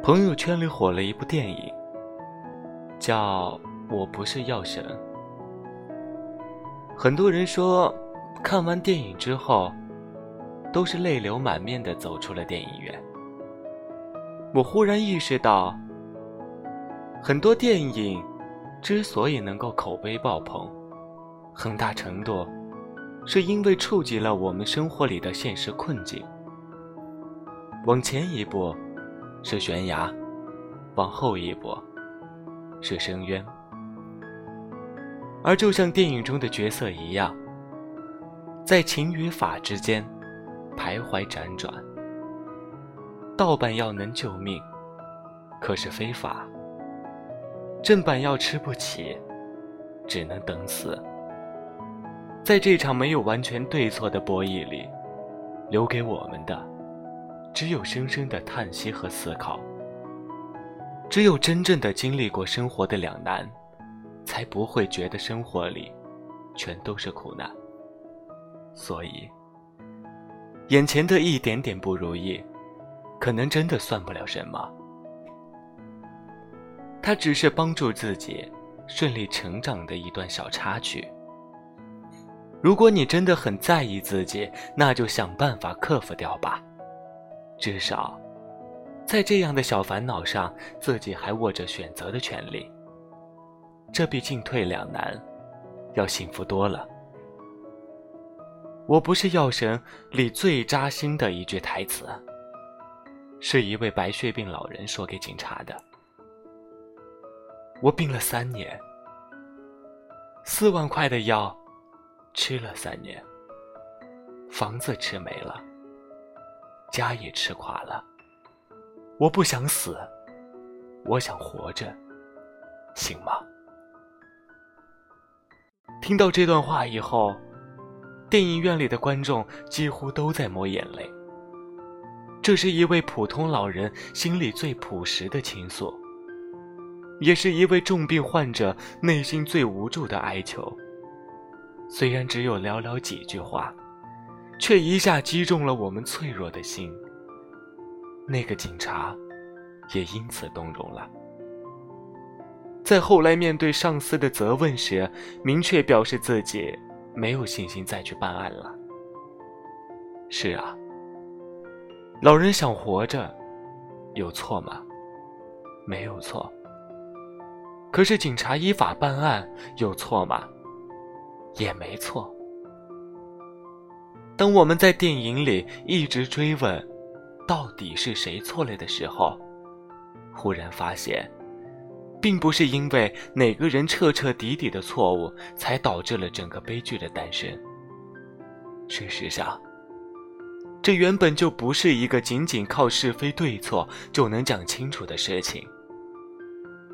朋友圈里火了一部电影，叫《我不是药神》。很多人说，看完电影之后，都是泪流满面的走出了电影院。我忽然意识到，很多电影之所以能够口碑爆棚，很大程度是因为触及了我们生活里的现实困境。往前一步是悬崖，往后一步是深渊。而就像电影中的角色一样，在情与法之间徘徊辗转。盗版药能救命，可是非法；正版药吃不起，只能等死。在这场没有完全对错的博弈里，留给我们的。只有深深的叹息和思考。只有真正的经历过生活的两难，才不会觉得生活里全都是苦难。所以，眼前的一点点不如意，可能真的算不了什么。它只是帮助自己顺利成长的一段小插曲。如果你真的很在意自己，那就想办法克服掉吧。至少，在这样的小烦恼上，自己还握着选择的权利。这比进退两难要幸福多了。我不是药神里最扎心的一句台词，是一位白血病老人说给警察的。我病了三年，四万块的药吃了三年，房子吃没了。家也吃垮了，我不想死，我想活着，行吗？听到这段话以后，电影院里的观众几乎都在抹眼泪。这是一位普通老人心里最朴实的倾诉，也是一位重病患者内心最无助的哀求。虽然只有寥寥几句话。却一下击中了我们脆弱的心。那个警察也因此动容了，在后来面对上司的责问时，明确表示自己没有信心再去办案了。是啊，老人想活着，有错吗？没有错。可是警察依法办案有错吗？也没错。当我们在电影里一直追问，到底是谁错了的时候，忽然发现，并不是因为哪个人彻彻底底的错误才导致了整个悲剧的诞生。事实上，这原本就不是一个仅仅靠是非对错就能讲清楚的事情。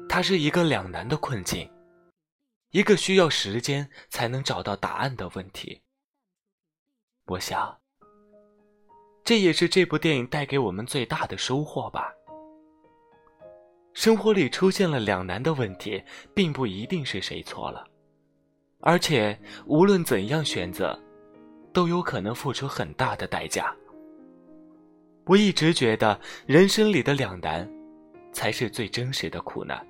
它是一个两难的困境，一个需要时间才能找到答案的问题。我想，这也是这部电影带给我们最大的收获吧。生活里出现了两难的问题，并不一定是谁错了，而且无论怎样选择，都有可能付出很大的代价。我一直觉得，人生里的两难，才是最真实的苦难。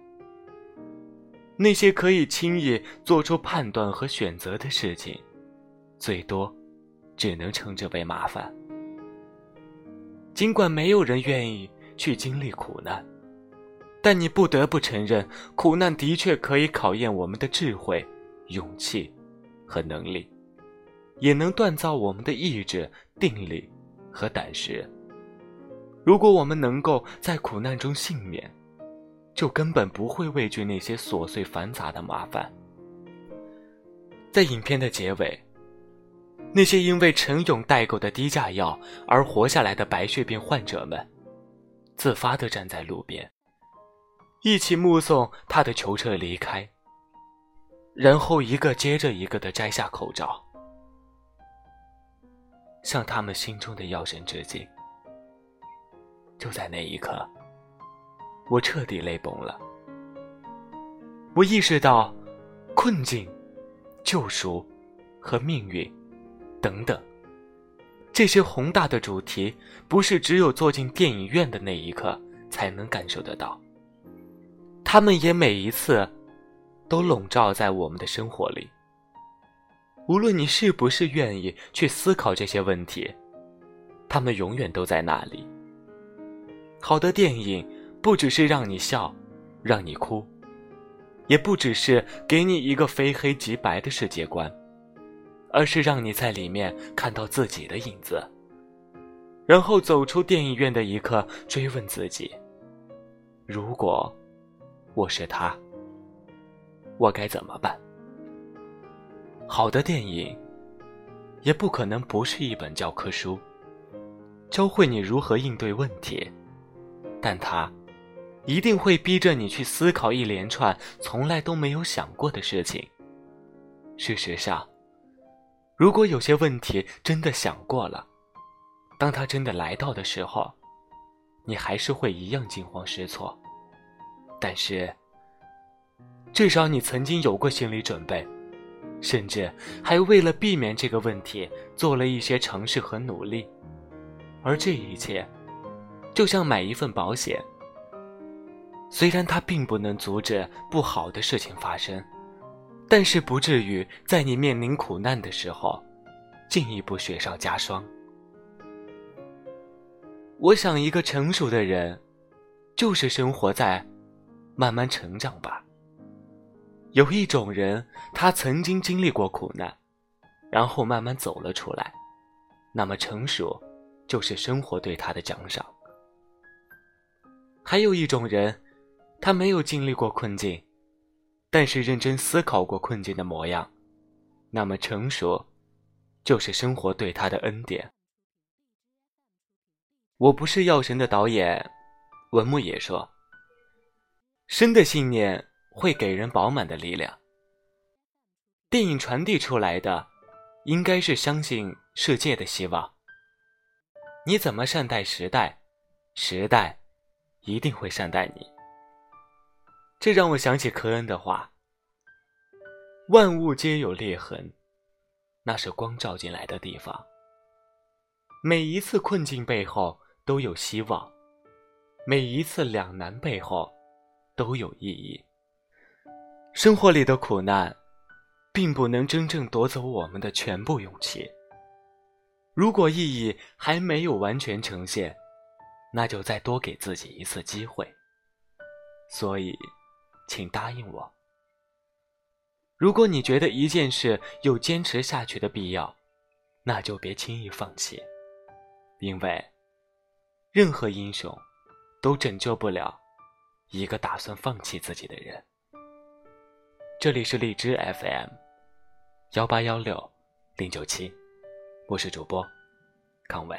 那些可以轻易做出判断和选择的事情，最多。只能称之为麻烦。尽管没有人愿意去经历苦难，但你不得不承认，苦难的确可以考验我们的智慧、勇气和能力，也能锻造我们的意志、定力和胆识。如果我们能够在苦难中幸免，就根本不会畏惧那些琐碎繁杂的麻烦。在影片的结尾。那些因为陈勇代购的低价药而活下来的白血病患者们，自发地站在路边，一起目送他的囚车离开，然后一个接着一个地摘下口罩，向他们心中的药神致敬。就在那一刻，我彻底泪崩了。我意识到，困境、救赎和命运等等这些宏大的主题，不是只有坐进电影院的那一刻才能感受得到。他们也每一次都笼罩在我们的生活里。无论你是不是愿意去思考这些问题，他们永远都在那里。好的电影不只是让你笑，让你哭。也不只是给你一个非黑即白的世界观，而是让你在里面看到自己的影子，然后走出电影院的一刻，追问自己：如果我是他，我该怎么办？好的电影也不可能不是一本教科书，教会你如何应对问题，但它。一定会逼着你去思考一连串从来都没有想过的事情。事实上，如果有些问题真的想过了，当他真的来到的时候，你还是会一样惊慌失措。但是，至少你曾经有过心理准备，甚至还为了避免这个问题做了一些尝试和努力。而这一切，就像买一份保险。虽然它并不能阻止不好的事情发生，但是不至于在你面临苦难的时候，进一步雪上加霜。我想，一个成熟的人，就是生活在慢慢成长吧。有一种人，他曾经经历过苦难，然后慢慢走了出来，那么成熟，就是生活对他的奖赏。还有一种人。他没有经历过困境，但是认真思考过困境的模样，那么成熟，就是生活对他的恩典。我不是药神的导演，文牧野说：“生的信念会给人饱满的力量。”电影传递出来的，应该是相信世界的希望。你怎么善待时代，时代一定会善待你。这让我想起科恩的话：“万物皆有裂痕，那是光照进来的地方。每一次困境背后都有希望，每一次两难背后都有意义。生活里的苦难，并不能真正夺走我们的全部勇气。如果意义还没有完全呈现，那就再多给自己一次机会。所以。”请答应我。如果你觉得一件事有坚持下去的必要，那就别轻易放弃，因为任何英雄都拯救不了一个打算放弃自己的人。这里是荔枝 FM 幺八幺六零九七，我是主播康伟。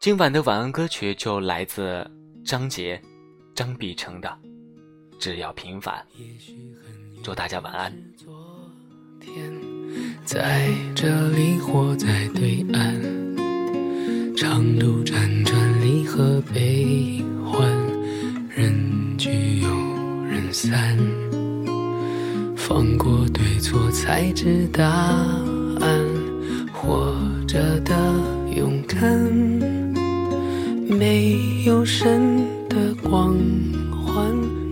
今晚的晚安歌曲就来自张杰、张碧晨的。只要平凡，祝大家晚安。在这里或在对岸，长路辗转离合悲欢，人聚又人散，放过对错才知答案，活着的勇敢，没有神的光环。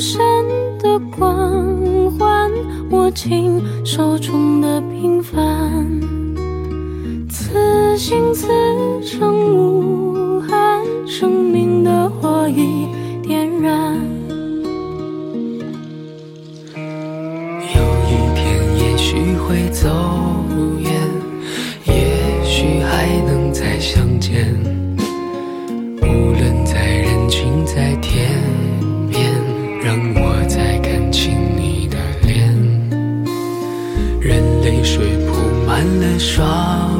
有神的光环，握紧手中的平凡，此心此生无憾，生命的。火已点燃。有一天，也许会走让我再看清你的脸。任泪水铺满了双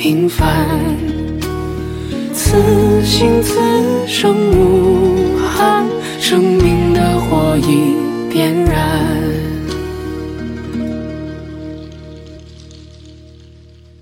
平凡。此心此生无憾，生命的火已。